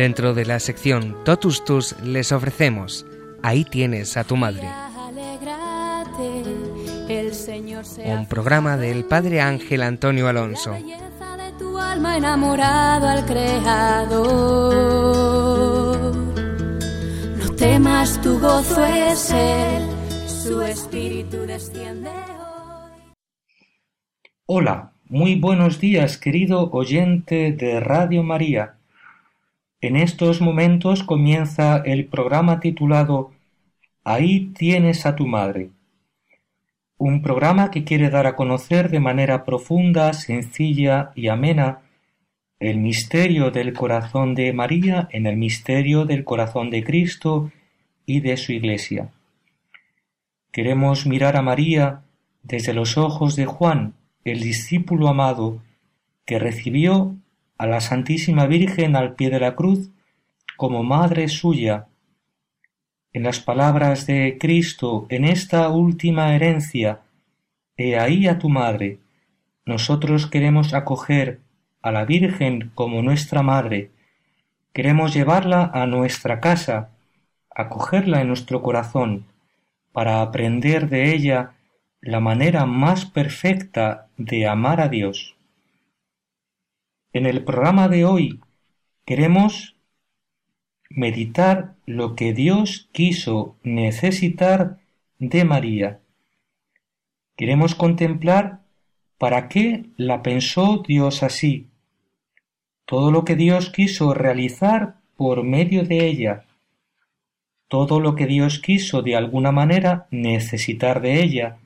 Dentro de la sección Totus Tus les ofrecemos Ahí tienes a tu madre. Un programa del Padre Ángel Antonio Alonso. alma enamorado al Creador. No temas, tu gozo es Él, su espíritu desciende hoy. Hola, muy buenos días, querido oyente de Radio María. En estos momentos comienza el programa titulado Ahí tienes a tu madre. Un programa que quiere dar a conocer de manera profunda, sencilla y amena el misterio del corazón de María en el misterio del corazón de Cristo y de su Iglesia. Queremos mirar a María desde los ojos de Juan, el discípulo amado, que recibió a la Santísima Virgen al pie de la cruz como madre suya. En las palabras de Cristo en esta última herencia, He ahí a tu madre, nosotros queremos acoger a la Virgen como nuestra madre, queremos llevarla a nuestra casa, acogerla en nuestro corazón, para aprender de ella la manera más perfecta de amar a Dios. En el programa de hoy queremos meditar lo que Dios quiso necesitar de María. Queremos contemplar para qué la pensó Dios así, todo lo que Dios quiso realizar por medio de ella, todo lo que Dios quiso de alguna manera necesitar de ella,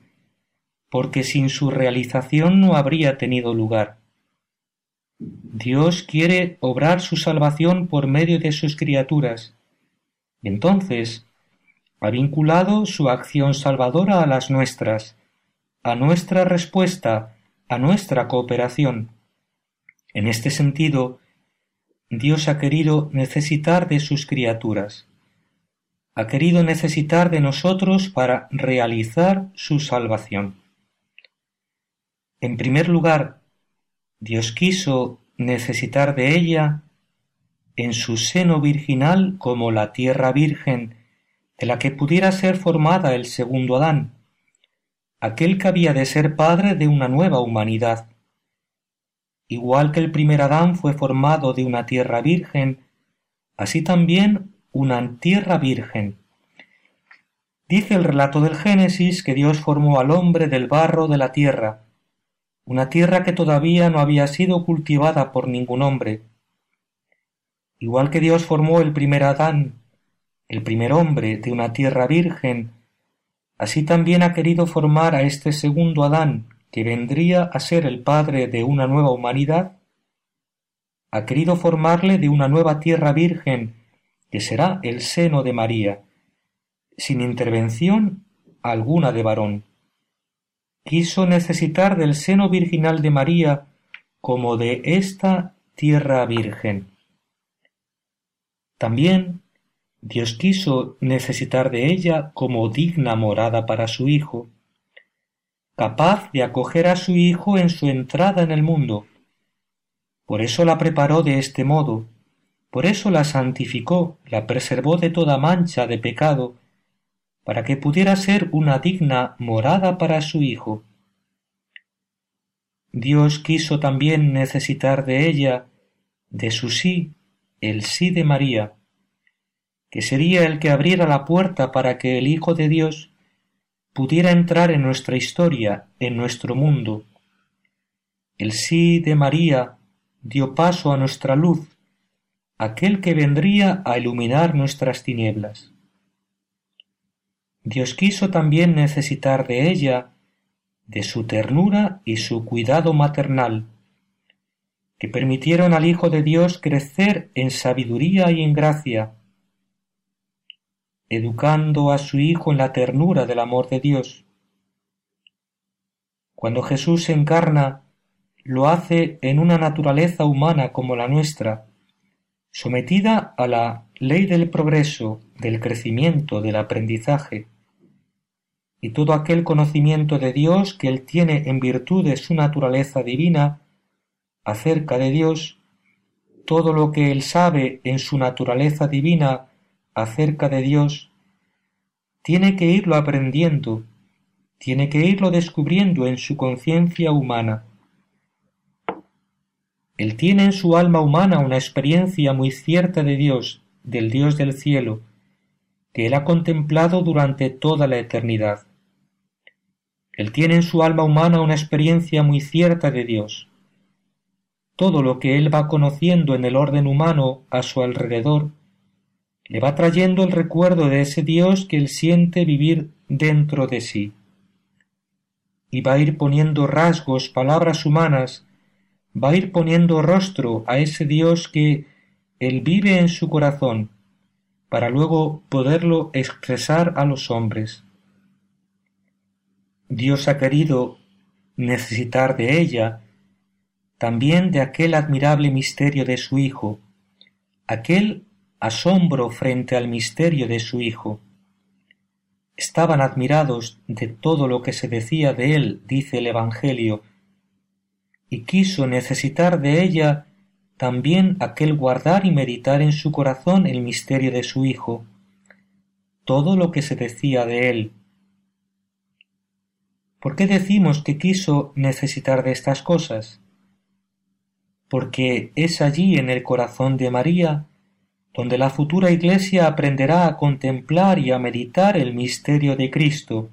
porque sin su realización no habría tenido lugar. Dios quiere obrar su salvación por medio de sus criaturas. Entonces, ha vinculado su acción salvadora a las nuestras, a nuestra respuesta, a nuestra cooperación. En este sentido, Dios ha querido necesitar de sus criaturas. Ha querido necesitar de nosotros para realizar su salvación. En primer lugar, Dios quiso necesitar de ella en su seno virginal como la tierra virgen de la que pudiera ser formada el segundo Adán, aquel que había de ser padre de una nueva humanidad. Igual que el primer Adán fue formado de una tierra virgen, así también una tierra virgen. Dice el relato del Génesis que Dios formó al hombre del barro de la tierra, una tierra que todavía no había sido cultivada por ningún hombre. Igual que Dios formó el primer Adán, el primer hombre, de una tierra virgen, así también ha querido formar a este segundo Adán, que vendría a ser el padre de una nueva humanidad, ha querido formarle de una nueva tierra virgen, que será el seno de María, sin intervención alguna de varón quiso necesitar del seno virginal de María como de esta tierra virgen. También Dios quiso necesitar de ella como digna morada para su Hijo, capaz de acoger a su Hijo en su entrada en el mundo. Por eso la preparó de este modo, por eso la santificó, la preservó de toda mancha de pecado, para que pudiera ser una digna morada para su Hijo. Dios quiso también necesitar de ella, de su sí, el sí de María, que sería el que abriera la puerta para que el Hijo de Dios pudiera entrar en nuestra historia, en nuestro mundo. El sí de María dio paso a nuestra luz, aquel que vendría a iluminar nuestras tinieblas. Dios quiso también necesitar de ella, de su ternura y su cuidado maternal, que permitieron al Hijo de Dios crecer en sabiduría y en gracia, educando a su Hijo en la ternura del amor de Dios. Cuando Jesús se encarna, lo hace en una naturaleza humana como la nuestra, sometida a la ley del progreso, del crecimiento, del aprendizaje, y todo aquel conocimiento de Dios que él tiene en virtud de su naturaleza divina acerca de Dios, todo lo que él sabe en su naturaleza divina acerca de Dios, tiene que irlo aprendiendo, tiene que irlo descubriendo en su conciencia humana. Él tiene en su alma humana una experiencia muy cierta de Dios, del Dios del cielo, que él ha contemplado durante toda la eternidad. Él tiene en su alma humana una experiencia muy cierta de Dios. Todo lo que él va conociendo en el orden humano a su alrededor le va trayendo el recuerdo de ese Dios que él siente vivir dentro de sí. Y va a ir poniendo rasgos, palabras humanas, va a ir poniendo rostro a ese Dios que él vive en su corazón, para luego poderlo expresar a los hombres. Dios ha querido necesitar de ella también de aquel admirable misterio de su Hijo, aquel asombro frente al misterio de su Hijo. Estaban admirados de todo lo que se decía de él, dice el Evangelio, y quiso necesitar de ella también aquel guardar y meditar en su corazón el misterio de su Hijo, todo lo que se decía de él. ¿Por qué decimos que quiso necesitar de estas cosas? Porque es allí en el corazón de María donde la futura Iglesia aprenderá a contemplar y a meditar el misterio de Cristo,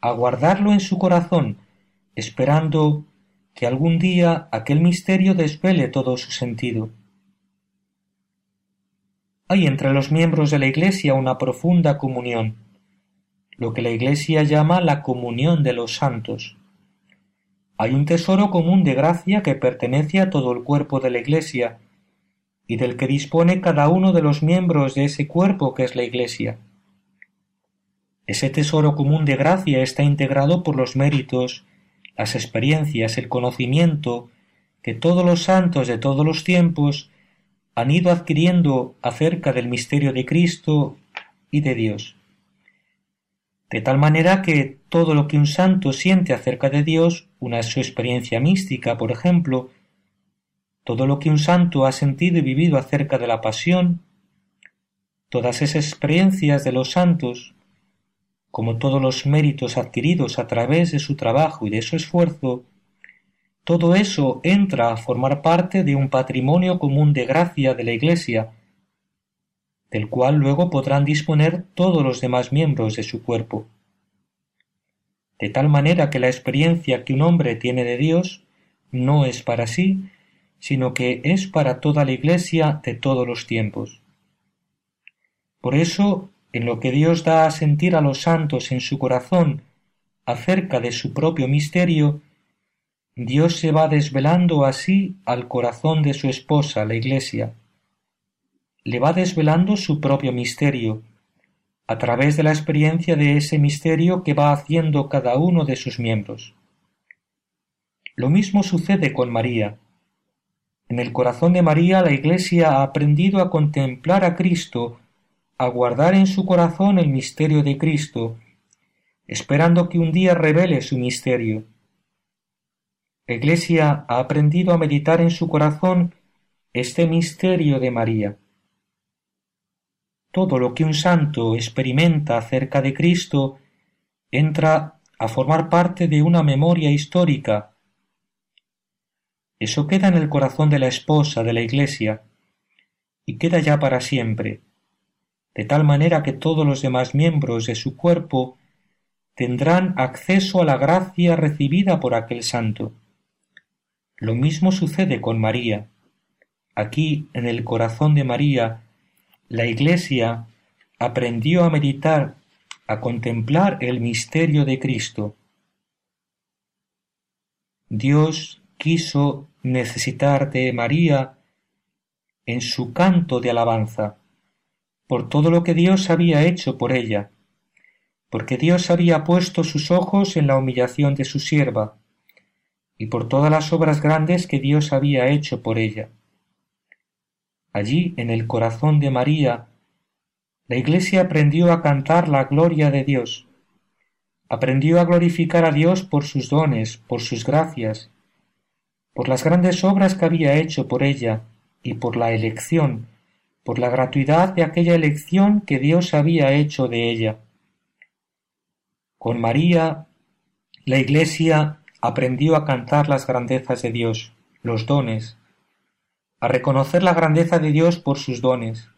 a guardarlo en su corazón, esperando que algún día aquel misterio desvele todo su sentido. Hay entre los miembros de la Iglesia una profunda comunión, lo que la Iglesia llama la comunión de los santos. Hay un tesoro común de gracia que pertenece a todo el cuerpo de la Iglesia y del que dispone cada uno de los miembros de ese cuerpo que es la Iglesia. Ese tesoro común de gracia está integrado por los méritos las experiencias, el conocimiento que todos los santos de todos los tiempos han ido adquiriendo acerca del misterio de Cristo y de Dios. De tal manera que todo lo que un santo siente acerca de Dios, una su experiencia mística, por ejemplo, todo lo que un santo ha sentido y vivido acerca de la pasión, todas esas experiencias de los santos, como todos los méritos adquiridos a través de su trabajo y de su esfuerzo, todo eso entra a formar parte de un patrimonio común de gracia de la Iglesia, del cual luego podrán disponer todos los demás miembros de su cuerpo. De tal manera que la experiencia que un hombre tiene de Dios no es para sí, sino que es para toda la Iglesia de todos los tiempos. Por eso en lo que Dios da a sentir a los santos en su corazón acerca de su propio misterio, Dios se va desvelando así al corazón de su esposa, la Iglesia. Le va desvelando su propio misterio, a través de la experiencia de ese misterio que va haciendo cada uno de sus miembros. Lo mismo sucede con María. En el corazón de María la Iglesia ha aprendido a contemplar a Cristo a guardar en su corazón el misterio de Cristo, esperando que un día revele su misterio. La Iglesia ha aprendido a meditar en su corazón este misterio de María. Todo lo que un santo experimenta acerca de Cristo entra a formar parte de una memoria histórica. Eso queda en el corazón de la esposa de la Iglesia y queda ya para siempre de tal manera que todos los demás miembros de su cuerpo tendrán acceso a la gracia recibida por aquel santo. Lo mismo sucede con María. Aquí, en el corazón de María, la Iglesia aprendió a meditar, a contemplar el misterio de Cristo. Dios quiso necesitar de María en su canto de alabanza por todo lo que Dios había hecho por ella, porque Dios había puesto sus ojos en la humillación de su sierva, y por todas las obras grandes que Dios había hecho por ella. Allí, en el corazón de María, la Iglesia aprendió a cantar la gloria de Dios, aprendió a glorificar a Dios por sus dones, por sus gracias, por las grandes obras que había hecho por ella, y por la elección, por la gratuidad de aquella elección que Dios había hecho de ella. Con María, la Iglesia aprendió a cantar las grandezas de Dios, los dones, a reconocer la grandeza de Dios por sus dones.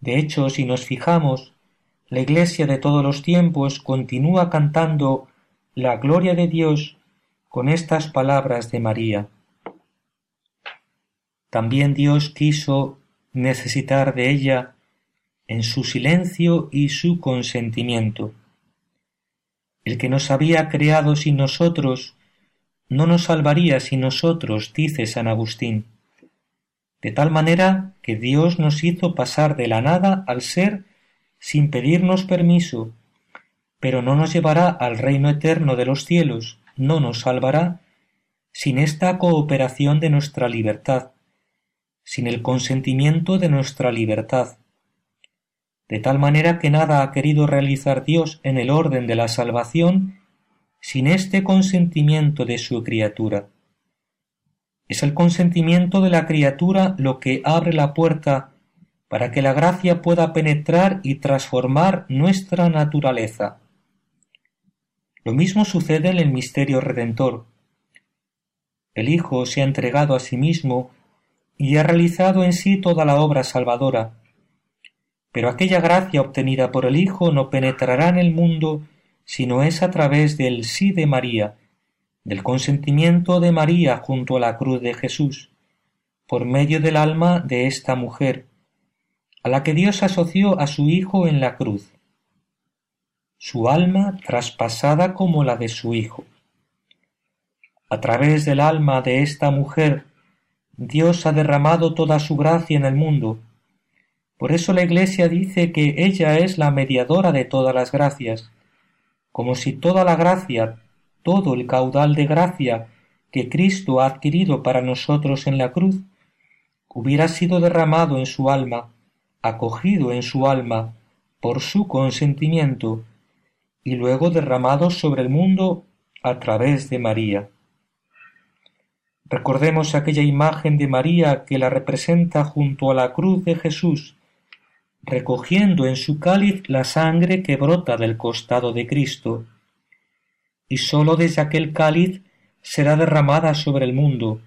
De hecho, si nos fijamos, la Iglesia de todos los tiempos continúa cantando la gloria de Dios con estas palabras de María. También Dios quiso necesitar de ella en su silencio y su consentimiento. El que nos había creado sin nosotros no nos salvaría sin nosotros, dice San Agustín. De tal manera que Dios nos hizo pasar de la nada al ser sin pedirnos permiso, pero no nos llevará al reino eterno de los cielos, no nos salvará sin esta cooperación de nuestra libertad, sin el consentimiento de nuestra libertad, de tal manera que nada ha querido realizar Dios en el orden de la salvación sin este consentimiento de su criatura. Es el consentimiento de la criatura lo que abre la puerta para que la gracia pueda penetrar y transformar nuestra naturaleza. Lo mismo sucede en el misterio redentor. El Hijo se ha entregado a sí mismo y ha realizado en sí toda la obra salvadora, pero aquella gracia obtenida por el Hijo no penetrará en el mundo sino es a través del sí de María, del consentimiento de María junto a la cruz de Jesús, por medio del alma de esta mujer, a la que Dios asoció a su Hijo en la cruz, su alma traspasada como la de su Hijo. A través del alma de esta mujer, Dios ha derramado toda su gracia en el mundo, por eso la Iglesia dice que ella es la mediadora de todas las gracias, como si toda la gracia, todo el caudal de gracia que Cristo ha adquirido para nosotros en la cruz, hubiera sido derramado en su alma, acogido en su alma, por su consentimiento, y luego derramado sobre el mundo a través de María. Recordemos aquella imagen de María que la representa junto a la cruz de Jesús, recogiendo en su cáliz la sangre que brota del costado de Cristo, y sólo desde aquel cáliz será derramada sobre el mundo.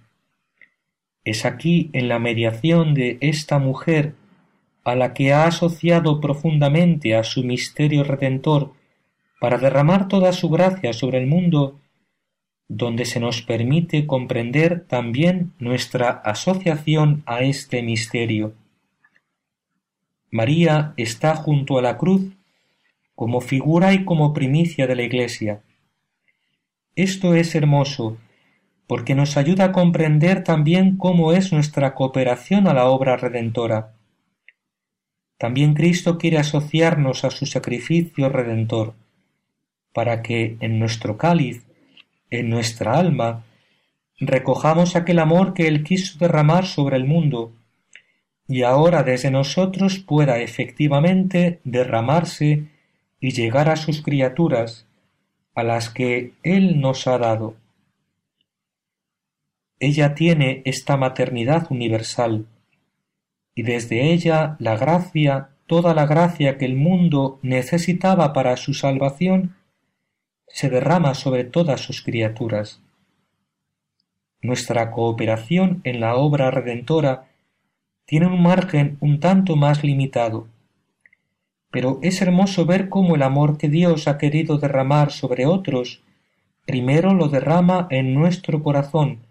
Es aquí, en la mediación de esta mujer, a la que ha asociado profundamente a su misterio redentor, para derramar toda su gracia sobre el mundo, donde se nos permite comprender también nuestra asociación a este misterio. María está junto a la cruz como figura y como primicia de la Iglesia. Esto es hermoso, porque nos ayuda a comprender también cómo es nuestra cooperación a la obra redentora. También Cristo quiere asociarnos a su sacrificio redentor, para que en nuestro cáliz, en nuestra alma, recojamos aquel amor que Él quiso derramar sobre el mundo, y ahora desde nosotros pueda efectivamente derramarse y llegar a sus criaturas, a las que Él nos ha dado. Ella tiene esta maternidad universal, y desde ella la gracia, toda la gracia que el mundo necesitaba para su salvación, se derrama sobre todas sus criaturas. Nuestra cooperación en la obra redentora tiene un margen un tanto más limitado. Pero es hermoso ver cómo el amor que Dios ha querido derramar sobre otros, primero lo derrama en nuestro corazón,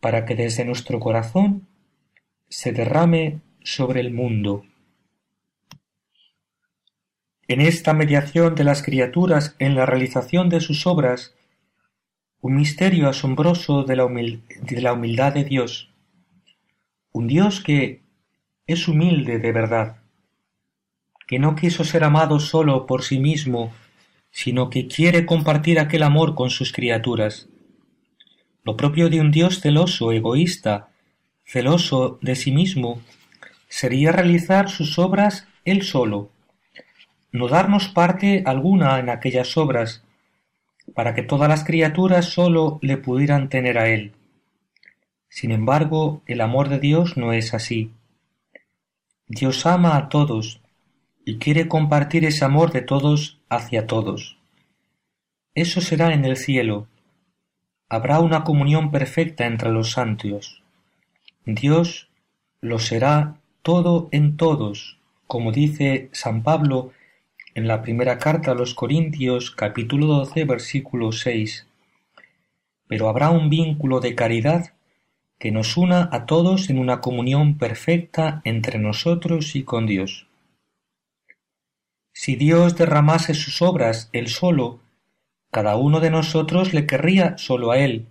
para que desde nuestro corazón se derrame sobre el mundo. En esta mediación de las criaturas en la realización de sus obras, un misterio asombroso de la, de la humildad de Dios, un Dios que es humilde de verdad, que no quiso ser amado solo por sí mismo, sino que quiere compartir aquel amor con sus criaturas. Lo propio de un Dios celoso, egoísta, celoso de sí mismo, sería realizar sus obras él solo, no darnos parte alguna en aquellas obras, para que todas las criaturas sólo le pudieran tener a él. Sin embargo, el amor de Dios no es así. Dios ama a todos y quiere compartir ese amor de todos hacia todos. Eso será en el cielo. Habrá una comunión perfecta entre los santos. Dios lo será todo en todos, como dice San Pablo en la primera carta a los Corintios capítulo 12 versículo 6. Pero habrá un vínculo de caridad que nos una a todos en una comunión perfecta entre nosotros y con Dios. Si Dios derramase sus obras él solo, cada uno de nosotros le querría solo a él.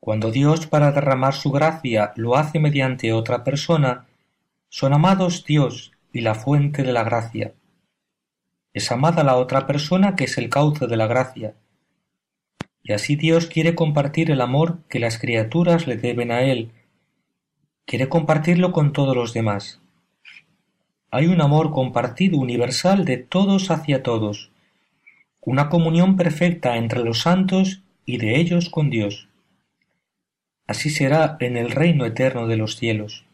Cuando Dios para derramar su gracia lo hace mediante otra persona, son amados Dios y la fuente de la gracia. Es amada la otra persona que es el cauce de la gracia. Y así Dios quiere compartir el amor que las criaturas le deben a Él. Quiere compartirlo con todos los demás. Hay un amor compartido universal de todos hacia todos, una comunión perfecta entre los santos y de ellos con Dios. Así será en el reino eterno de los cielos.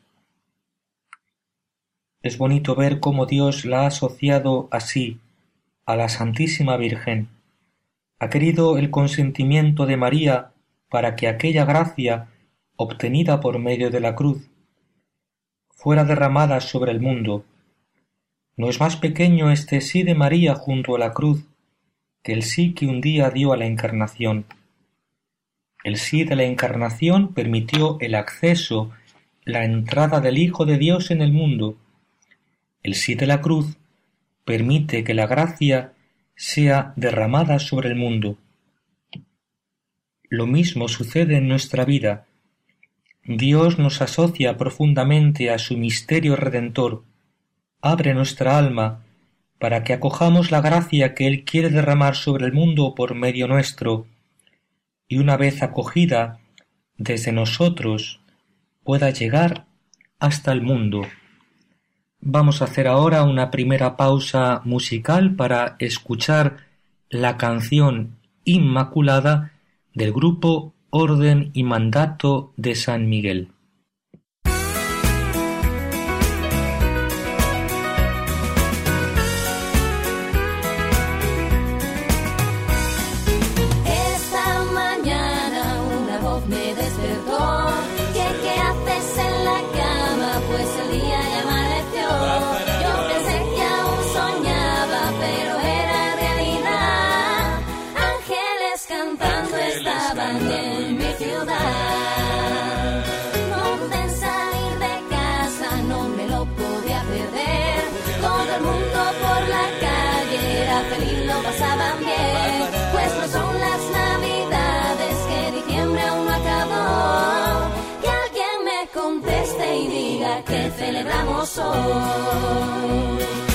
Es bonito ver cómo Dios la ha asociado así a la Santísima Virgen. Ha querido el consentimiento de María para que aquella gracia obtenida por medio de la cruz fuera derramada sobre el mundo. No es más pequeño este sí de María junto a la cruz que el sí que un día dio a la encarnación. El sí de la encarnación permitió el acceso, la entrada del Hijo de Dios en el mundo. El sí de la cruz permite que la gracia sea derramada sobre el mundo. Lo mismo sucede en nuestra vida. Dios nos asocia profundamente a su misterio redentor, abre nuestra alma para que acojamos la gracia que Él quiere derramar sobre el mundo por medio nuestro, y una vez acogida desde nosotros pueda llegar hasta el mundo. Vamos a hacer ahora una primera pausa musical para escuchar la canción Inmaculada del grupo Orden y Mandato de San Miguel. Celebramos hoy.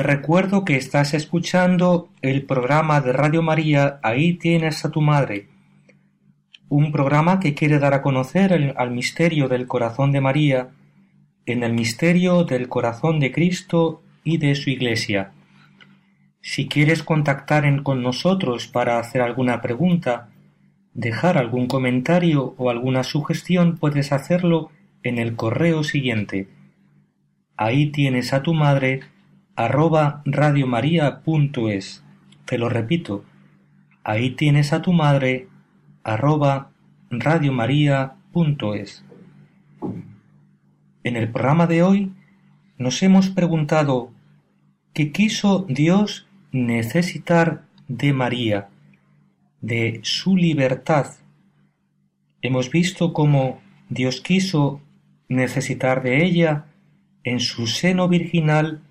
Te recuerdo que estás escuchando el programa de Radio María Ahí tienes a tu madre, un programa que quiere dar a conocer el- al misterio del corazón de María en el misterio del corazón de Cristo y de su Iglesia. Si quieres contactar con nosotros para hacer alguna pregunta, dejar algún comentario o alguna sugestión, puedes hacerlo en el correo siguiente. Ahí tienes a tu madre arroba radiomaria.es. Te lo repito, ahí tienes a tu madre arroba radiomaria.es. En el programa de hoy nos hemos preguntado ¿qué quiso Dios necesitar de María, de su libertad? Hemos visto cómo Dios quiso necesitar de ella en su seno virginal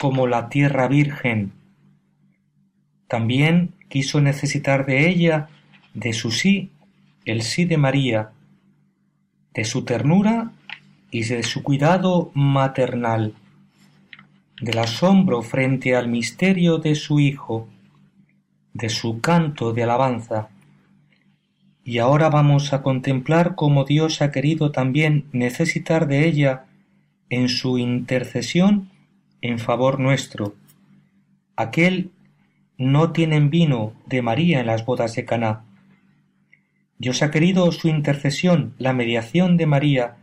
como la tierra virgen. También quiso necesitar de ella, de su sí, el sí de María, de su ternura y de su cuidado maternal, del asombro frente al misterio de su Hijo, de su canto de alabanza. Y ahora vamos a contemplar cómo Dios ha querido también necesitar de ella en su intercesión en favor nuestro. Aquel no tienen vino de María en las bodas de Caná. Dios ha querido su intercesión, la mediación de María,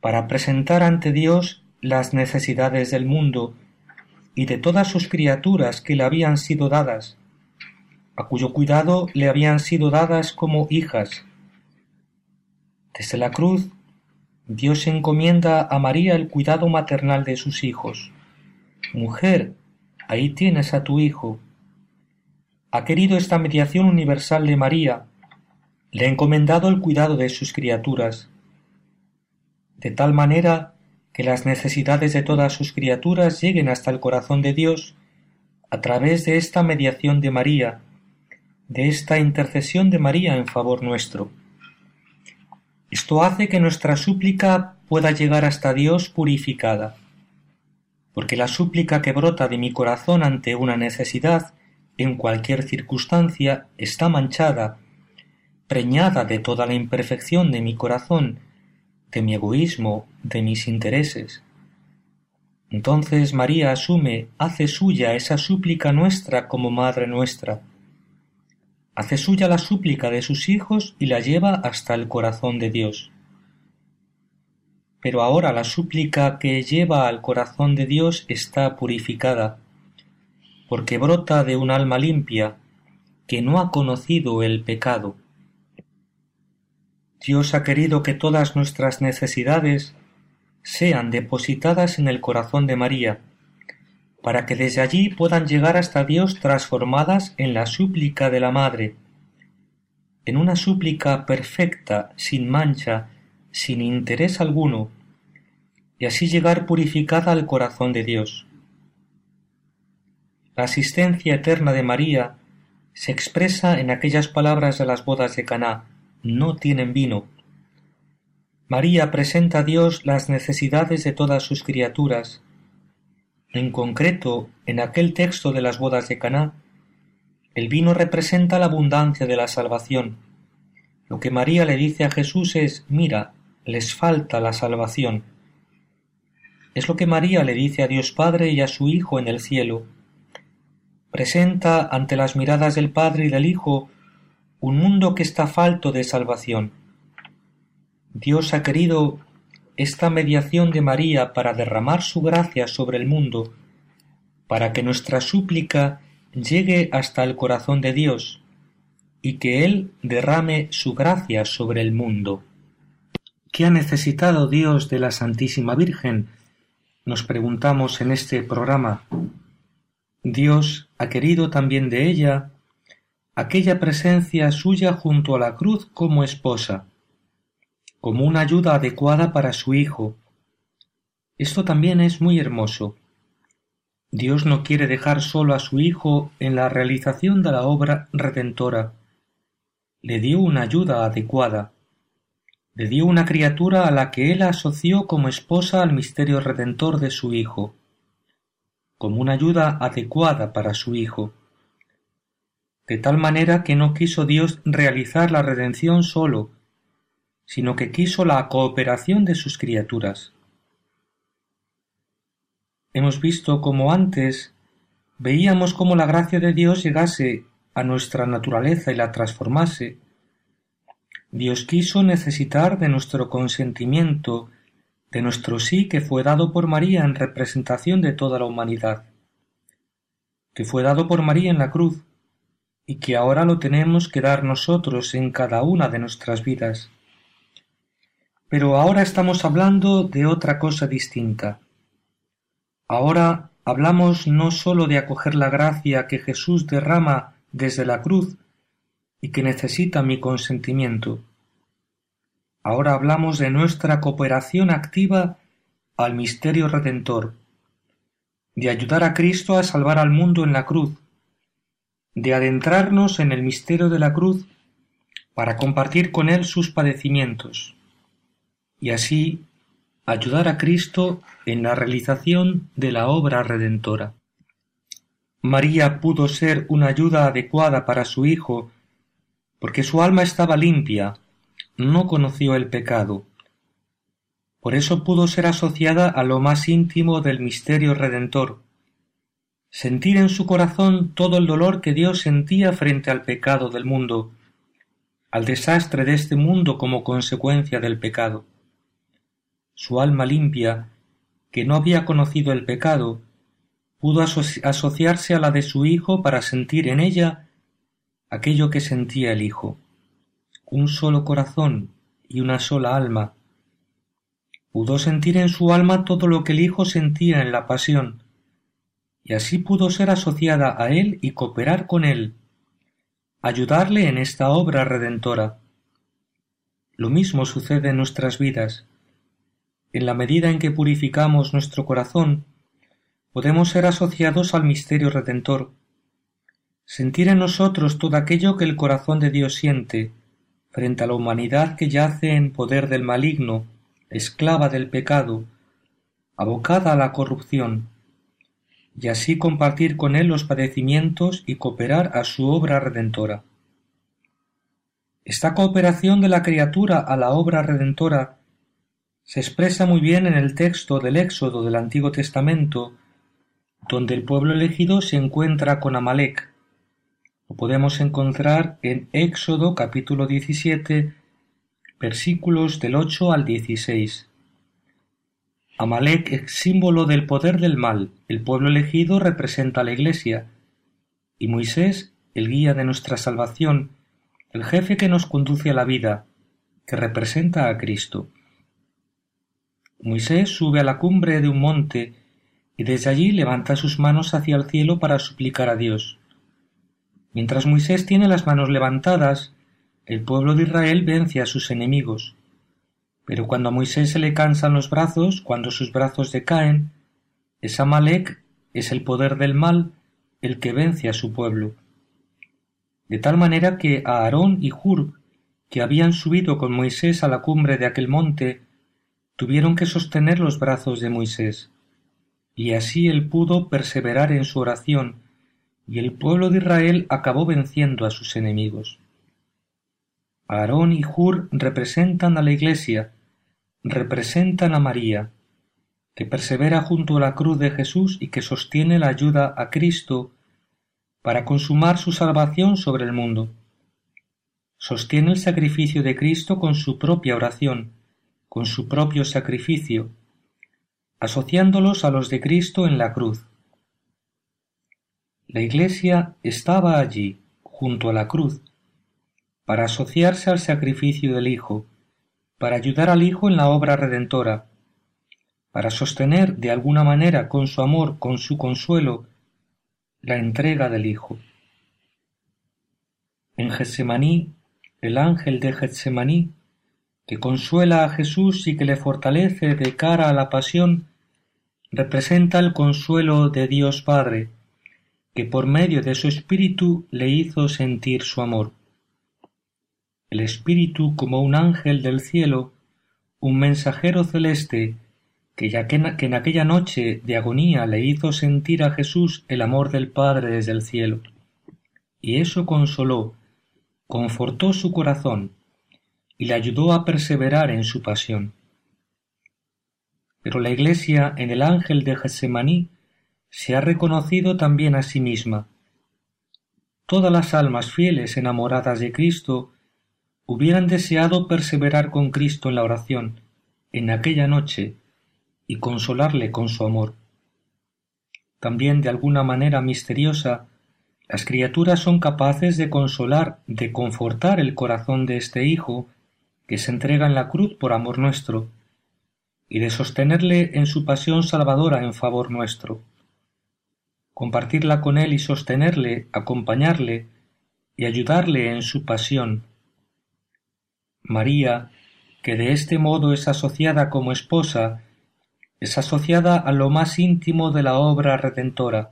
para presentar ante Dios las necesidades del mundo y de todas sus criaturas que le habían sido dadas, a cuyo cuidado le habían sido dadas como hijas. Desde la cruz, Dios encomienda a María el cuidado maternal de sus hijos. Mujer, ahí tienes a tu hijo. Ha querido esta mediación universal de María, le ha encomendado el cuidado de sus criaturas, de tal manera que las necesidades de todas sus criaturas lleguen hasta el corazón de Dios a través de esta mediación de María, de esta intercesión de María en favor nuestro. Esto hace que nuestra súplica pueda llegar hasta Dios purificada, porque la súplica que brota de mi corazón ante una necesidad, en cualquier circunstancia, está manchada, preñada de toda la imperfección de mi corazón, de mi egoísmo, de mis intereses. Entonces María asume, hace suya esa súplica nuestra como Madre nuestra, hace suya la súplica de sus hijos y la lleva hasta el corazón de Dios. Pero ahora la súplica que lleva al corazón de Dios está purificada, porque brota de un alma limpia que no ha conocido el pecado. Dios ha querido que todas nuestras necesidades sean depositadas en el corazón de María, para que desde allí puedan llegar hasta Dios transformadas en la súplica de la Madre, en una súplica perfecta, sin mancha, sin interés alguno, y así llegar purificada al corazón de Dios. La asistencia eterna de María se expresa en aquellas palabras de las bodas de Caná, no tienen vino. María presenta a Dios las necesidades de todas sus criaturas. En concreto, en aquel texto de las bodas de Caná, el vino representa la abundancia de la salvación. Lo que María le dice a Jesús es, mira, les falta la salvación. Es lo que María le dice a Dios Padre y a su Hijo en el cielo. Presenta ante las miradas del Padre y del Hijo un mundo que está falto de salvación. Dios ha querido esta mediación de María para derramar su gracia sobre el mundo, para que nuestra súplica llegue hasta el corazón de Dios y que Él derrame su gracia sobre el mundo. ¿Qué ha necesitado Dios de la Santísima Virgen? Nos preguntamos en este programa. Dios ha querido también de ella aquella presencia suya junto a la cruz como esposa, como una ayuda adecuada para su Hijo. Esto también es muy hermoso. Dios no quiere dejar solo a su Hijo en la realización de la obra redentora. Le dio una ayuda adecuada. Dio una criatura a la que él asoció como esposa al misterio redentor de su Hijo. como una ayuda adecuada para su Hijo, de tal manera que no quiso Dios realizar la redención solo, sino que quiso la cooperación de sus criaturas. Hemos visto como antes veíamos cómo la gracia de Dios llegase a nuestra naturaleza y la transformase. Dios quiso necesitar de nuestro consentimiento, de nuestro sí que fue dado por María en representación de toda la humanidad, que fue dado por María en la cruz, y que ahora lo tenemos que dar nosotros en cada una de nuestras vidas. Pero ahora estamos hablando de otra cosa distinta. Ahora hablamos no sólo de acoger la gracia que Jesús derrama desde la cruz y que necesita mi consentimiento. Ahora hablamos de nuestra cooperación activa al misterio redentor, de ayudar a Cristo a salvar al mundo en la cruz, de adentrarnos en el misterio de la cruz para compartir con Él sus padecimientos, y así ayudar a Cristo en la realización de la obra redentora. María pudo ser una ayuda adecuada para su Hijo, porque su alma estaba limpia, no conoció el pecado. Por eso pudo ser asociada a lo más íntimo del misterio redentor, sentir en su corazón todo el dolor que Dios sentía frente al pecado del mundo, al desastre de este mundo como consecuencia del pecado su alma limpia, que no había conocido el pecado, pudo asociarse a la de su Hijo para sentir en ella aquello que sentía el Hijo, un solo corazón y una sola alma. Pudo sentir en su alma todo lo que el Hijo sentía en la pasión, y así pudo ser asociada a Él y cooperar con Él, ayudarle en esta obra redentora. Lo mismo sucede en nuestras vidas en la medida en que purificamos nuestro corazón, podemos ser asociados al misterio redentor, sentir en nosotros todo aquello que el corazón de Dios siente frente a la humanidad que yace en poder del maligno, esclava del pecado, abocada a la corrupción, y así compartir con él los padecimientos y cooperar a su obra redentora. Esta cooperación de la criatura a la obra redentora se expresa muy bien en el texto del Éxodo del Antiguo Testamento, donde el pueblo elegido se encuentra con Amalek. Lo podemos encontrar en Éxodo capítulo 17, versículos del 8 al 16. Amalek es símbolo del poder del mal, el pueblo elegido representa a la Iglesia, y Moisés, el guía de nuestra salvación, el jefe que nos conduce a la vida, que representa a Cristo. Moisés sube a la cumbre de un monte y desde allí levanta sus manos hacia el cielo para suplicar a Dios. Mientras Moisés tiene las manos levantadas, el pueblo de Israel vence a sus enemigos. Pero cuando a Moisés se le cansan los brazos, cuando sus brazos decaen, es Amalek, es el poder del mal, el que vence a su pueblo. De tal manera que a Aarón y Hur, que habían subido con Moisés a la cumbre de aquel monte, tuvieron que sostener los brazos de Moisés, y así él pudo perseverar en su oración, y el pueblo de Israel acabó venciendo a sus enemigos. Aarón y Hur representan a la Iglesia, representan a María, que persevera junto a la cruz de Jesús y que sostiene la ayuda a Cristo para consumar su salvación sobre el mundo. Sostiene el sacrificio de Cristo con su propia oración, con su propio sacrificio, asociándolos a los de Cristo en la cruz. La Iglesia estaba allí, junto a la cruz, para asociarse al sacrificio del Hijo, para ayudar al Hijo en la obra redentora, para sostener de alguna manera con su amor, con su consuelo, la entrega del Hijo. En Getsemaní, el ángel de Getsemaní que consuela a Jesús y que le fortalece de cara a la pasión, representa el consuelo de Dios Padre, que por medio de su Espíritu le hizo sentir su amor. El Espíritu como un ángel del cielo, un mensajero celeste, que, ya que, que en aquella noche de agonía le hizo sentir a Jesús el amor del Padre desde el cielo. Y eso consoló, confortó su corazón y le ayudó a perseverar en su pasión. Pero la Iglesia en el ángel de Getsemaní se ha reconocido también a sí misma. Todas las almas fieles enamoradas de Cristo hubieran deseado perseverar con Cristo en la oración, en aquella noche, y consolarle con su amor. También de alguna manera misteriosa, las criaturas son capaces de consolar, de confortar el corazón de este Hijo que se entrega en la cruz por amor nuestro, y de sostenerle en su pasión salvadora en favor nuestro. Compartirla con él y sostenerle, acompañarle y ayudarle en su pasión. María, que de este modo es asociada como esposa, es asociada a lo más íntimo de la obra redentora,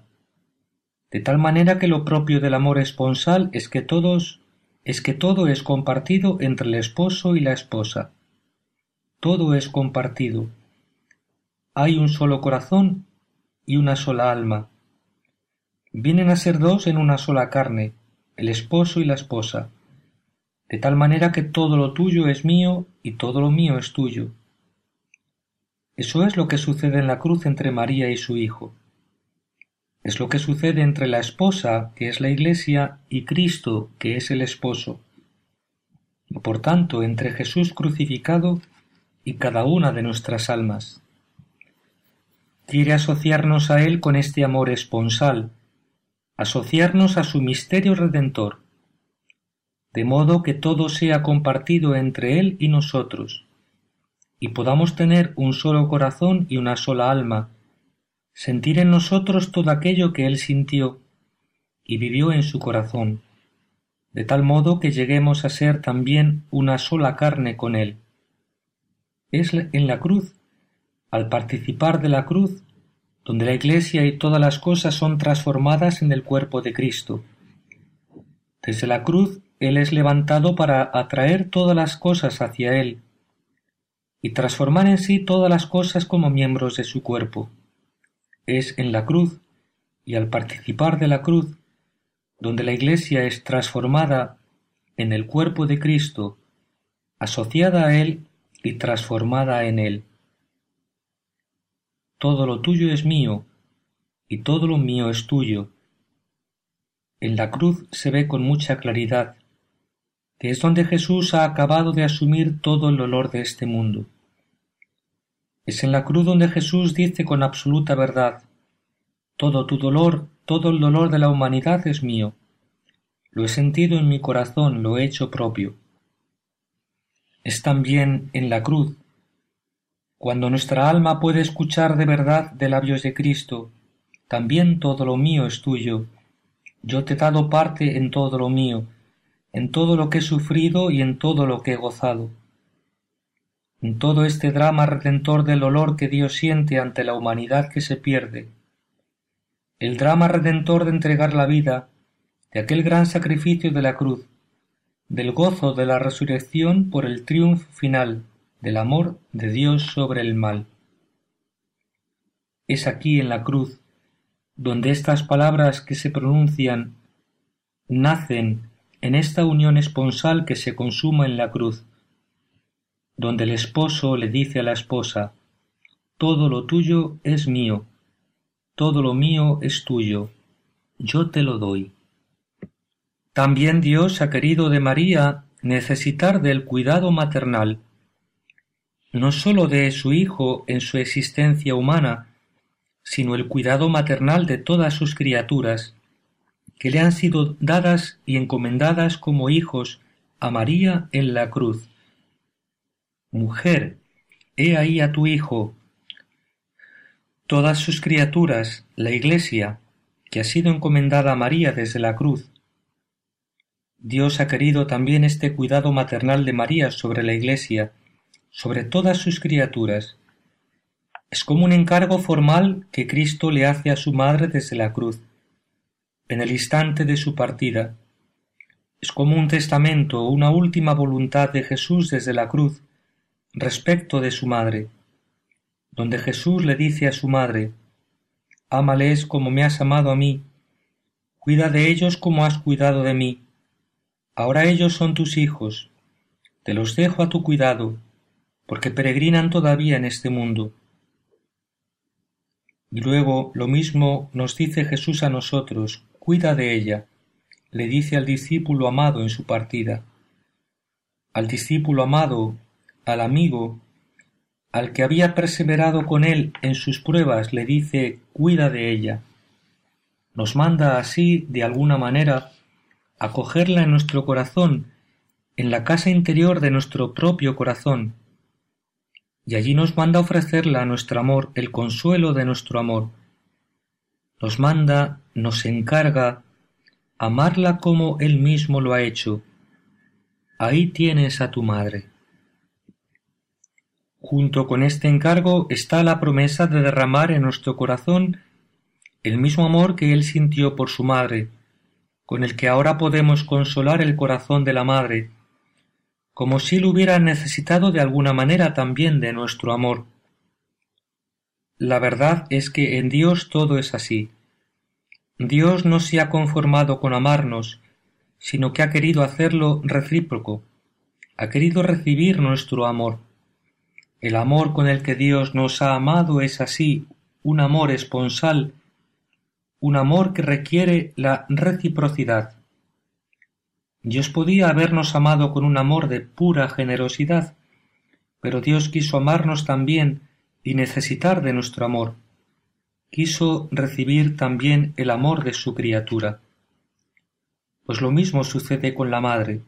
de tal manera que lo propio del amor esponsal es que todos es que todo es compartido entre el esposo y la esposa. Todo es compartido. Hay un solo corazón y una sola alma. Vienen a ser dos en una sola carne, el esposo y la esposa, de tal manera que todo lo tuyo es mío y todo lo mío es tuyo. Eso es lo que sucede en la cruz entre María y su Hijo. Es lo que sucede entre la esposa, que es la Iglesia, y Cristo, que es el esposo. Y por tanto, entre Jesús crucificado y cada una de nuestras almas. Quiere asociarnos a Él con este amor esponsal, asociarnos a su misterio redentor, de modo que todo sea compartido entre Él y nosotros, y podamos tener un solo corazón y una sola alma, sentir en nosotros todo aquello que Él sintió y vivió en su corazón, de tal modo que lleguemos a ser también una sola carne con Él. Es en la cruz, al participar de la cruz, donde la Iglesia y todas las cosas son transformadas en el cuerpo de Cristo. Desde la cruz Él es levantado para atraer todas las cosas hacia Él y transformar en sí todas las cosas como miembros de su cuerpo es en la cruz y al participar de la cruz, donde la Iglesia es transformada en el cuerpo de Cristo, asociada a Él y transformada en Él. Todo lo tuyo es mío y todo lo mío es tuyo. En la cruz se ve con mucha claridad que es donde Jesús ha acabado de asumir todo el dolor de este mundo. Es en la cruz donde Jesús dice con absoluta verdad, todo tu dolor, todo el dolor de la humanidad es mío. Lo he sentido en mi corazón, lo he hecho propio. Es también en la cruz, cuando nuestra alma puede escuchar de verdad de labios de Cristo, también todo lo mío es tuyo. Yo te he dado parte en todo lo mío, en todo lo que he sufrido y en todo lo que he gozado. En todo este drama redentor del dolor que Dios siente ante la humanidad que se pierde, el drama redentor de entregar la vida, de aquel gran sacrificio de la cruz, del gozo de la resurrección por el triunfo final del amor de Dios sobre el mal. Es aquí en la cruz donde estas palabras que se pronuncian nacen en esta unión esponsal que se consuma en la cruz donde el esposo le dice a la esposa, todo lo tuyo es mío, todo lo mío es tuyo, yo te lo doy. También Dios ha querido de María necesitar del cuidado maternal, no sólo de su Hijo en su existencia humana, sino el cuidado maternal de todas sus criaturas, que le han sido dadas y encomendadas como hijos a María en la cruz. Mujer, he ahí a tu Hijo. Todas sus criaturas, la Iglesia, que ha sido encomendada a María desde la cruz. Dios ha querido también este cuidado maternal de María sobre la Iglesia, sobre todas sus criaturas. Es como un encargo formal que Cristo le hace a su madre desde la cruz, en el instante de su partida. Es como un testamento o una última voluntad de Jesús desde la cruz, respecto de su madre. donde Jesús le dice a su madre, Ámales como me has amado a mí, cuida de ellos como has cuidado de mí. Ahora ellos son tus hijos, te los dejo a tu cuidado, porque peregrinan todavía en este mundo. Y luego lo mismo nos dice Jesús a nosotros, cuida de ella, le dice al discípulo amado en su partida. Al discípulo amado, al amigo, al que había perseverado con él en sus pruebas, le dice, cuida de ella. Nos manda así, de alguna manera, acogerla en nuestro corazón, en la casa interior de nuestro propio corazón, y allí nos manda ofrecerla a nuestro amor el consuelo de nuestro amor. Nos manda, nos encarga, amarla como Él mismo lo ha hecho. Ahí tienes a tu madre. Junto con este encargo está la promesa de derramar en nuestro corazón el mismo amor que Él sintió por su madre, con el que ahora podemos consolar el corazón de la madre, como si él hubiera necesitado de alguna manera también de nuestro amor. La verdad es que en Dios todo es así. Dios no se ha conformado con amarnos, sino que ha querido hacerlo recíproco, ha querido recibir nuestro amor. El amor con el que Dios nos ha amado es así, un amor esponsal, un amor que requiere la reciprocidad. Dios podía habernos amado con un amor de pura generosidad, pero Dios quiso amarnos también y necesitar de nuestro amor. Quiso recibir también el amor de su criatura. Pues lo mismo sucede con la madre.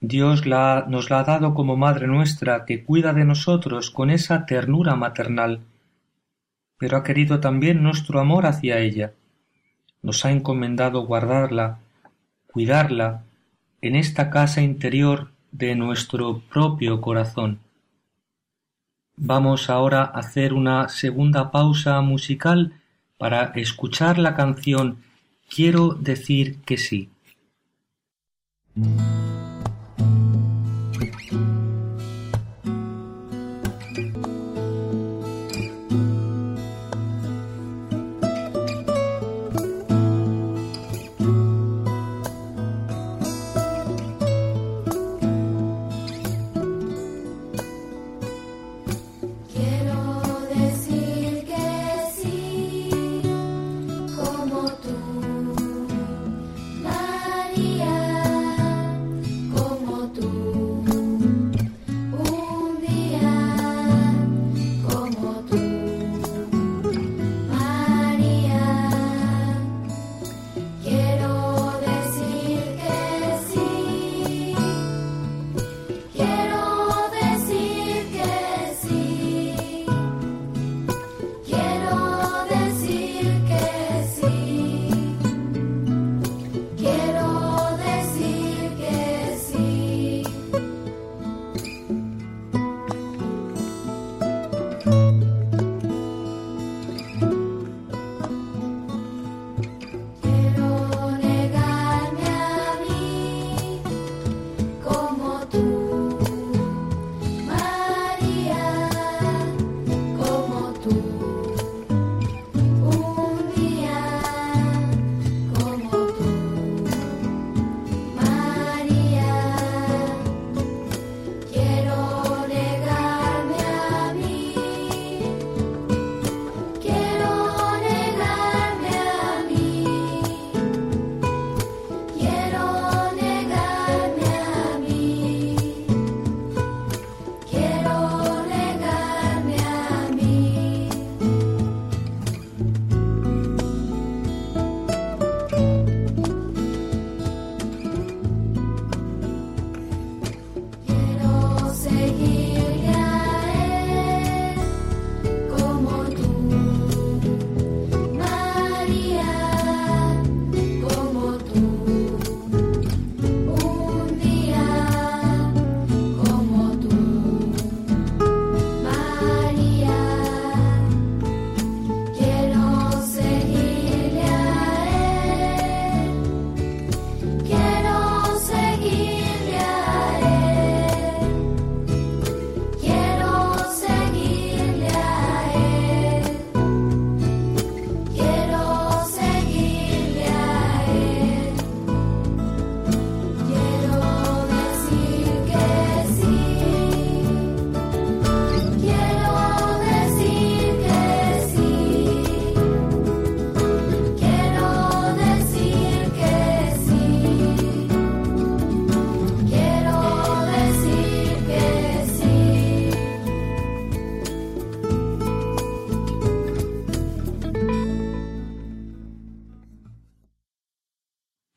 Dios la, nos la ha dado como madre nuestra que cuida de nosotros con esa ternura maternal, pero ha querido también nuestro amor hacia ella. Nos ha encomendado guardarla, cuidarla, en esta casa interior de nuestro propio corazón. Vamos ahora a hacer una segunda pausa musical para escuchar la canción Quiero decir que sí.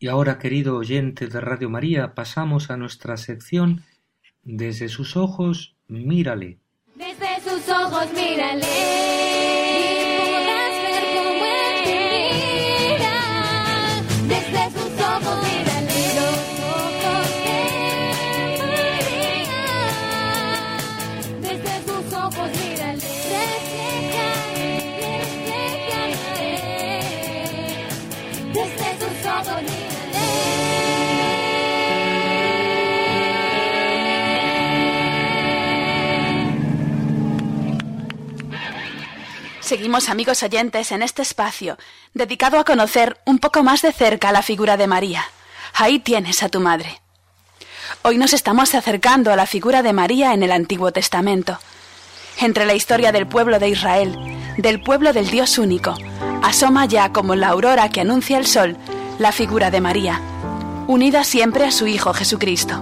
Y ahora, querido oyente de Radio María, pasamos a nuestra sección Desde sus ojos, mírale. Desde sus ojos mírale. Seguimos, amigos oyentes, en este espacio dedicado a conocer un poco más de cerca la figura de María. Ahí tienes a tu madre. Hoy nos estamos acercando a la figura de María en el Antiguo Testamento. Entre la historia del pueblo de Israel, del pueblo del Dios único, asoma ya como la aurora que anuncia el sol la figura de María, unida siempre a su Hijo Jesucristo.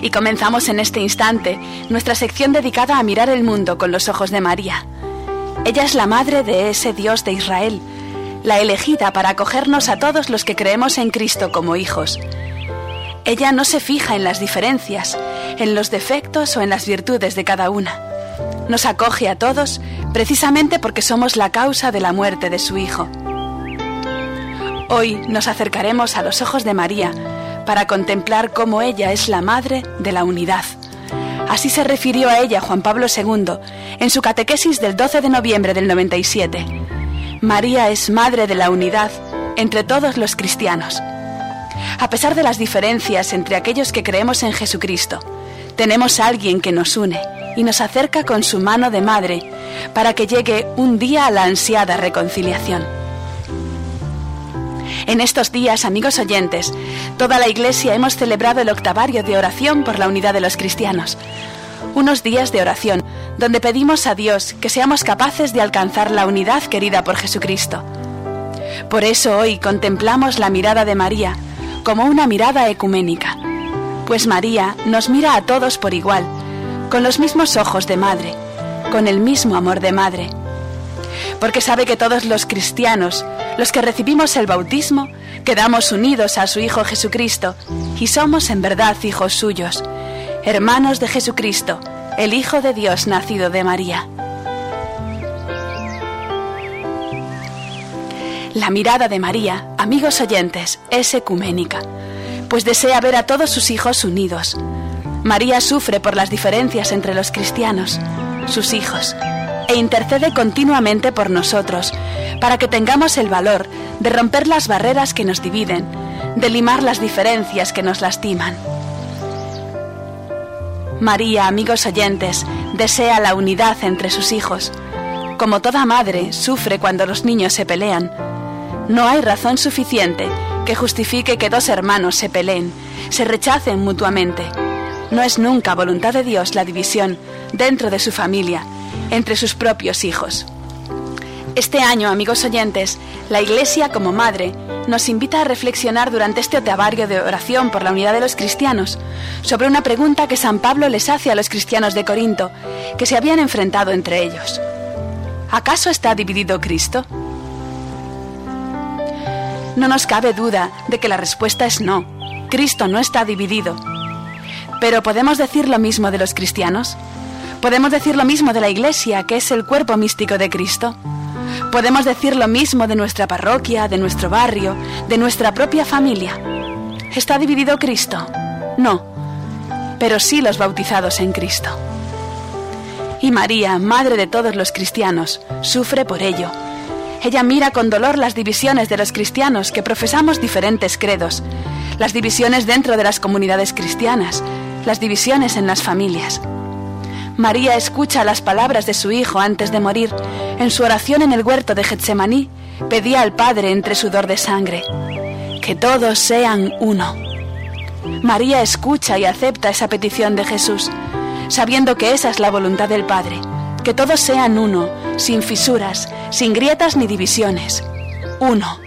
Y comenzamos en este instante nuestra sección dedicada a mirar el mundo con los ojos de María. Ella es la madre de ese Dios de Israel, la elegida para acogernos a todos los que creemos en Cristo como hijos. Ella no se fija en las diferencias, en los defectos o en las virtudes de cada una. Nos acoge a todos precisamente porque somos la causa de la muerte de su Hijo. Hoy nos acercaremos a los ojos de María para contemplar cómo ella es la madre de la unidad. Así se refirió a ella Juan Pablo II en su catequesis del 12 de noviembre del 97. María es madre de la unidad entre todos los cristianos. A pesar de las diferencias entre aquellos que creemos en Jesucristo, tenemos a alguien que nos une y nos acerca con su mano de madre para que llegue un día a la ansiada reconciliación. En estos días, amigos oyentes, toda la Iglesia hemos celebrado el octavario de oración por la unidad de los cristianos. Unos días de oración donde pedimos a Dios que seamos capaces de alcanzar la unidad querida por Jesucristo. Por eso hoy contemplamos la mirada de María como una mirada ecuménica, pues María nos mira a todos por igual, con los mismos ojos de madre, con el mismo amor de madre porque sabe que todos los cristianos, los que recibimos el bautismo, quedamos unidos a su Hijo Jesucristo y somos en verdad hijos suyos, hermanos de Jesucristo, el Hijo de Dios nacido de María. La mirada de María, amigos oyentes, es ecuménica, pues desea ver a todos sus hijos unidos. María sufre por las diferencias entre los cristianos, sus hijos, e intercede continuamente por nosotros, para que tengamos el valor de romper las barreras que nos dividen, de limar las diferencias que nos lastiman. María, amigos oyentes, desea la unidad entre sus hijos. Como toda madre, sufre cuando los niños se pelean. No hay razón suficiente que justifique que dos hermanos se peleen, se rechacen mutuamente. No es nunca voluntad de Dios la división dentro de su familia, entre sus propios hijos. Este año, amigos oyentes, la Iglesia como Madre nos invita a reflexionar durante este octavario de oración por la unidad de los cristianos sobre una pregunta que San Pablo les hace a los cristianos de Corinto, que se habían enfrentado entre ellos. ¿Acaso está dividido Cristo? No nos cabe duda de que la respuesta es no. Cristo no está dividido. Pero ¿podemos decir lo mismo de los cristianos? ¿Podemos decir lo mismo de la Iglesia, que es el cuerpo místico de Cristo? ¿Podemos decir lo mismo de nuestra parroquia, de nuestro barrio, de nuestra propia familia? ¿Está dividido Cristo? No, pero sí los bautizados en Cristo. Y María, Madre de todos los cristianos, sufre por ello. Ella mira con dolor las divisiones de los cristianos que profesamos diferentes credos, las divisiones dentro de las comunidades cristianas, las divisiones en las familias. María escucha las palabras de su hijo antes de morir. En su oración en el huerto de Getsemaní, pedía al Padre entre sudor de sangre, que todos sean uno. María escucha y acepta esa petición de Jesús, sabiendo que esa es la voluntad del Padre, que todos sean uno, sin fisuras, sin grietas ni divisiones. Uno.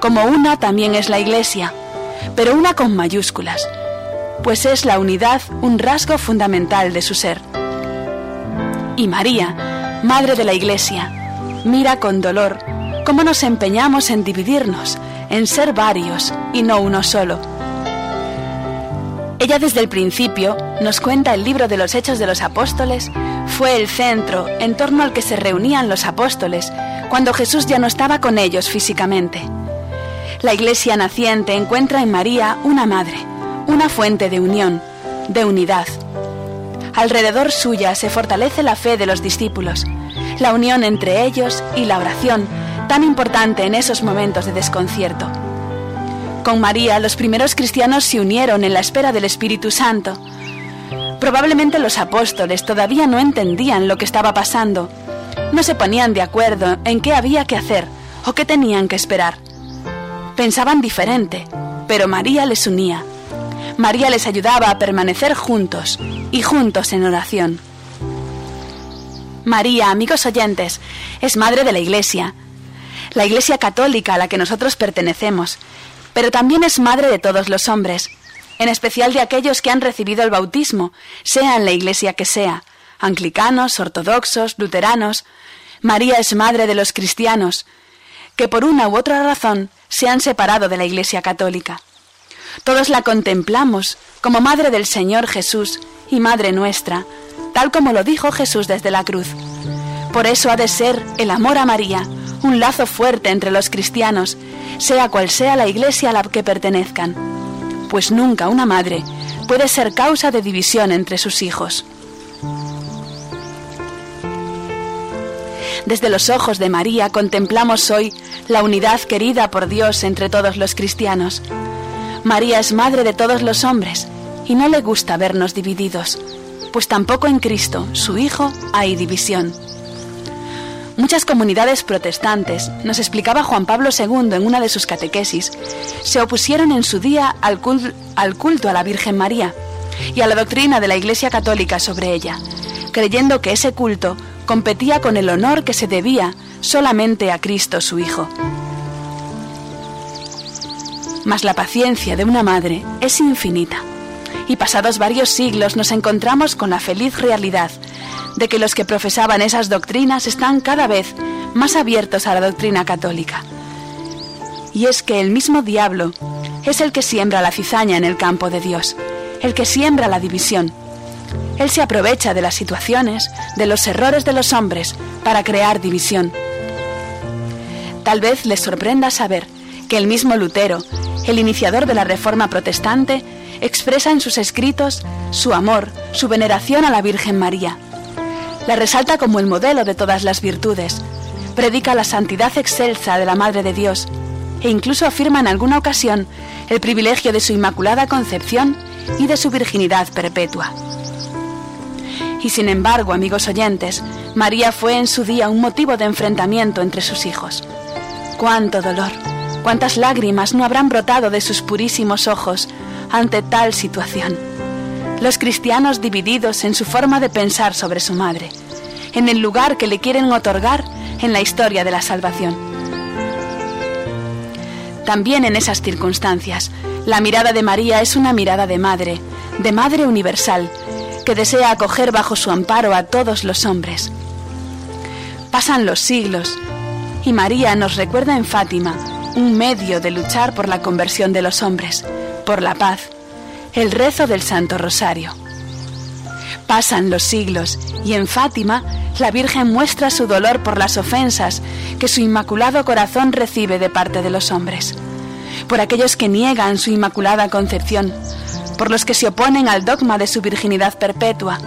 Como una también es la Iglesia, pero una con mayúsculas, pues es la unidad un rasgo fundamental de su ser. Y María, Madre de la Iglesia, mira con dolor cómo nos empeñamos en dividirnos, en ser varios y no uno solo. Ella desde el principio, nos cuenta el libro de los Hechos de los Apóstoles, fue el centro en torno al que se reunían los apóstoles cuando Jesús ya no estaba con ellos físicamente. La iglesia naciente encuentra en María una madre, una fuente de unión, de unidad. Alrededor suya se fortalece la fe de los discípulos, la unión entre ellos y la oración, tan importante en esos momentos de desconcierto. Con María los primeros cristianos se unieron en la espera del Espíritu Santo. Probablemente los apóstoles todavía no entendían lo que estaba pasando. No se ponían de acuerdo en qué había que hacer o qué tenían que esperar. Pensaban diferente, pero María les unía. María les ayudaba a permanecer juntos y juntos en oración. María, amigos oyentes, es madre de la Iglesia, la Iglesia católica a la que nosotros pertenecemos, pero también es madre de todos los hombres, en especial de aquellos que han recibido el bautismo, sea en la Iglesia que sea, anglicanos, ortodoxos, luteranos. María es madre de los cristianos, que por una u otra razón se han separado de la Iglesia católica. Todos la contemplamos como Madre del Señor Jesús y Madre nuestra, tal como lo dijo Jesús desde la cruz. Por eso ha de ser el amor a María un lazo fuerte entre los cristianos, sea cual sea la iglesia a la que pertenezcan, pues nunca una madre puede ser causa de división entre sus hijos. Desde los ojos de María contemplamos hoy la unidad querida por Dios entre todos los cristianos. María es madre de todos los hombres y no le gusta vernos divididos, pues tampoco en Cristo, su Hijo, hay división. Muchas comunidades protestantes, nos explicaba Juan Pablo II en una de sus catequesis, se opusieron en su día al, culto a la Virgen María y a la doctrina de la Iglesia Católica sobre ella, creyendo que ese culto competía con el honor que se debía solamente a Cristo su Hijo. Mas la paciencia de una madre es infinita, y pasados varios siglos nos encontramos con la feliz realidad de que los que profesaban esas doctrinas están cada vez más abiertos a la doctrina católica. Y es que el mismo diablo es el que siembra la cizaña en el campo de Dios, el que siembra la división. Él se aprovecha de las situaciones, de los errores de los hombres, para crear división. Tal vez les sorprenda saber el mismo Lutero, el iniciador de la Reforma Protestante, expresa en sus escritos su amor, su veneración a la Virgen María la resalta como el modelo de todas las virtudes, predica la santidad excelsa de la Madre de Dios e incluso afirma en alguna ocasión el privilegio de su Inmaculada Concepción y de su virginidad perpetua. Y sin embargo, amigos oyentes, María fue en su día un motivo de enfrentamiento entre sus hijos. Cuánto dolor, cuántas lágrimas no habrán brotado de sus purísimos ojos ante tal situación los cristianos divididos en su forma de pensar sobre su madre, en el lugar que le quieren otorgar en la historia de la salvación. También en esas circunstancias, la mirada de María es una mirada de madre, de madre universal, que desea acoger bajo su amparo a todos los hombres. Pasan los siglos y María nos recuerda en Fátima un medio de luchar por la conversión de los hombres, por la paz, el rezo del Santo Rosario. Pasan los siglos y en Fátima la Virgen muestra su dolor por las ofensas que su inmaculado corazón recibe de parte de los hombres, por aquellos que niegan su inmaculada concepción, por los que se oponen al dogma de su virginidad perpetua,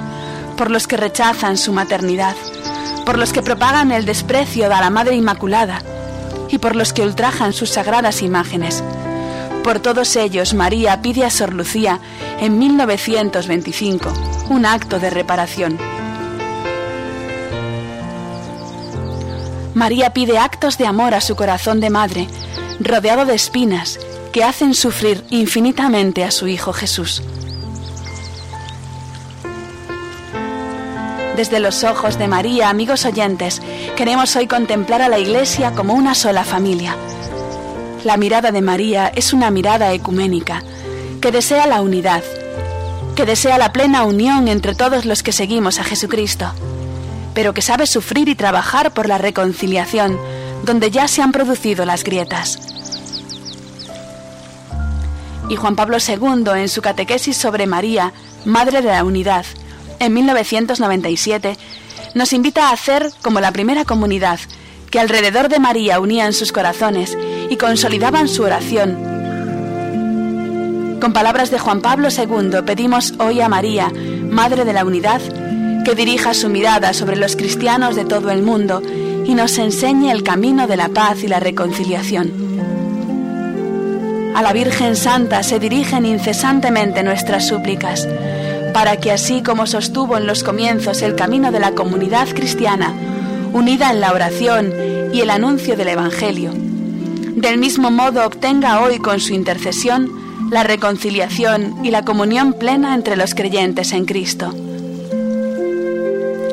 por los que rechazan su maternidad, por los que propagan el desprecio a la Madre Inmaculada y por los que ultrajan sus sagradas imágenes por todos ellos, María pide a Sor Lucía en 1925 un acto de reparación. María pide actos de amor a su corazón de madre, rodeado de espinas que hacen sufrir infinitamente a su Hijo Jesús. Desde los ojos de María, amigos oyentes, queremos hoy contemplar a la Iglesia como una sola familia la mirada de María es una mirada ecuménica, que desea la unidad, que desea la plena unión entre todos los que seguimos a Jesucristo, pero que sabe sufrir y trabajar por la reconciliación donde ya se han producido las grietas. Y Juan Pablo II, en su catequesis sobre María, Madre de la Unidad, en 1997, nos invita a hacer como la primera comunidad, que alrededor de María unían sus corazones y consolidaban su oración. Con palabras de Juan Pablo II pedimos hoy a María, Madre de la Unidad, que dirija su mirada sobre los cristianos de todo el mundo y nos enseñe el camino de la paz y la reconciliación. A la Virgen Santa se dirigen incesantemente nuestras súplicas, para que así como sostuvo en los comienzos el camino de la comunidad cristiana, unida en la oración y el anuncio del Evangelio, del mismo modo obtenga hoy con su intercesión la reconciliación y la comunión plena entre los creyentes en Cristo.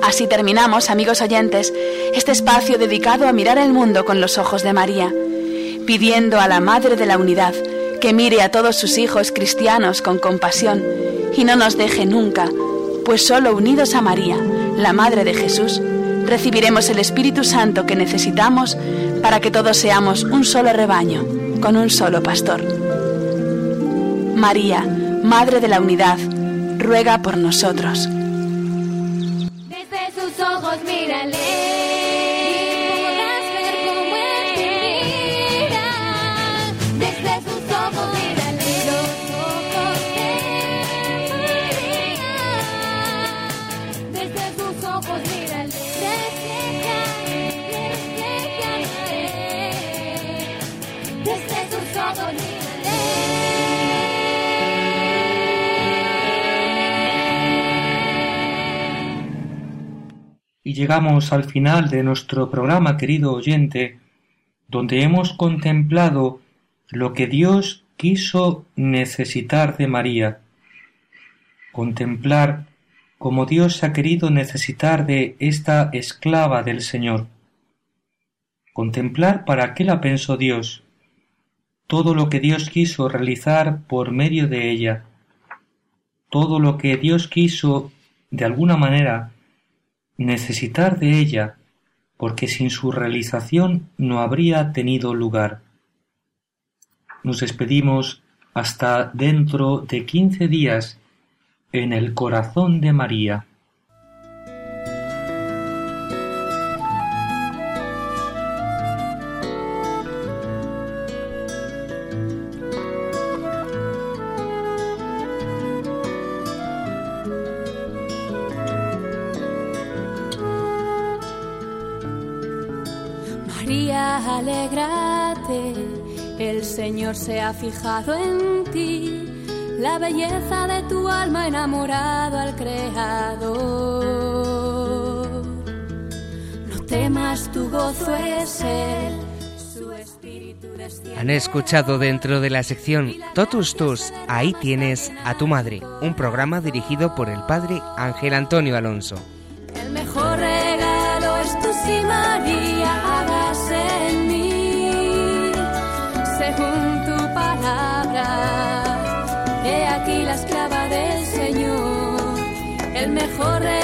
Así terminamos, amigos oyentes, este espacio dedicado a mirar el mundo con los ojos de María, pidiendo a la Madre de la Unidad que mire a todos sus hijos cristianos con compasión y no nos deje nunca, pues solo unidos a María, la Madre de Jesús, recibiremos el Espíritu Santo que necesitamos para que todos seamos un solo rebaño, con un solo pastor. María, Madre de la Unidad, ruega por nosotros. Desde sus ojos mírale. Llegamos al final de nuestro programa, querido oyente, donde hemos contemplado lo que Dios quiso necesitar de María. Contemplar cómo Dios ha querido necesitar de esta esclava del Señor. Contemplar para qué la pensó Dios, todo lo que Dios quiso realizar por medio de ella, todo lo que Dios quiso de alguna manera necesitar de ella, porque sin su realización no habría tenido lugar. Nos despedimos hasta dentro de quince días en el corazón de María. Se ha fijado en ti, la belleza de tu alma enamorado al Creador. No temas, tu gozo es Él. Han escuchado dentro de la sección Totus Tus, ahí tienes a tu madre, un programa dirigido por el padre Ángel Antonio Alonso. Mejor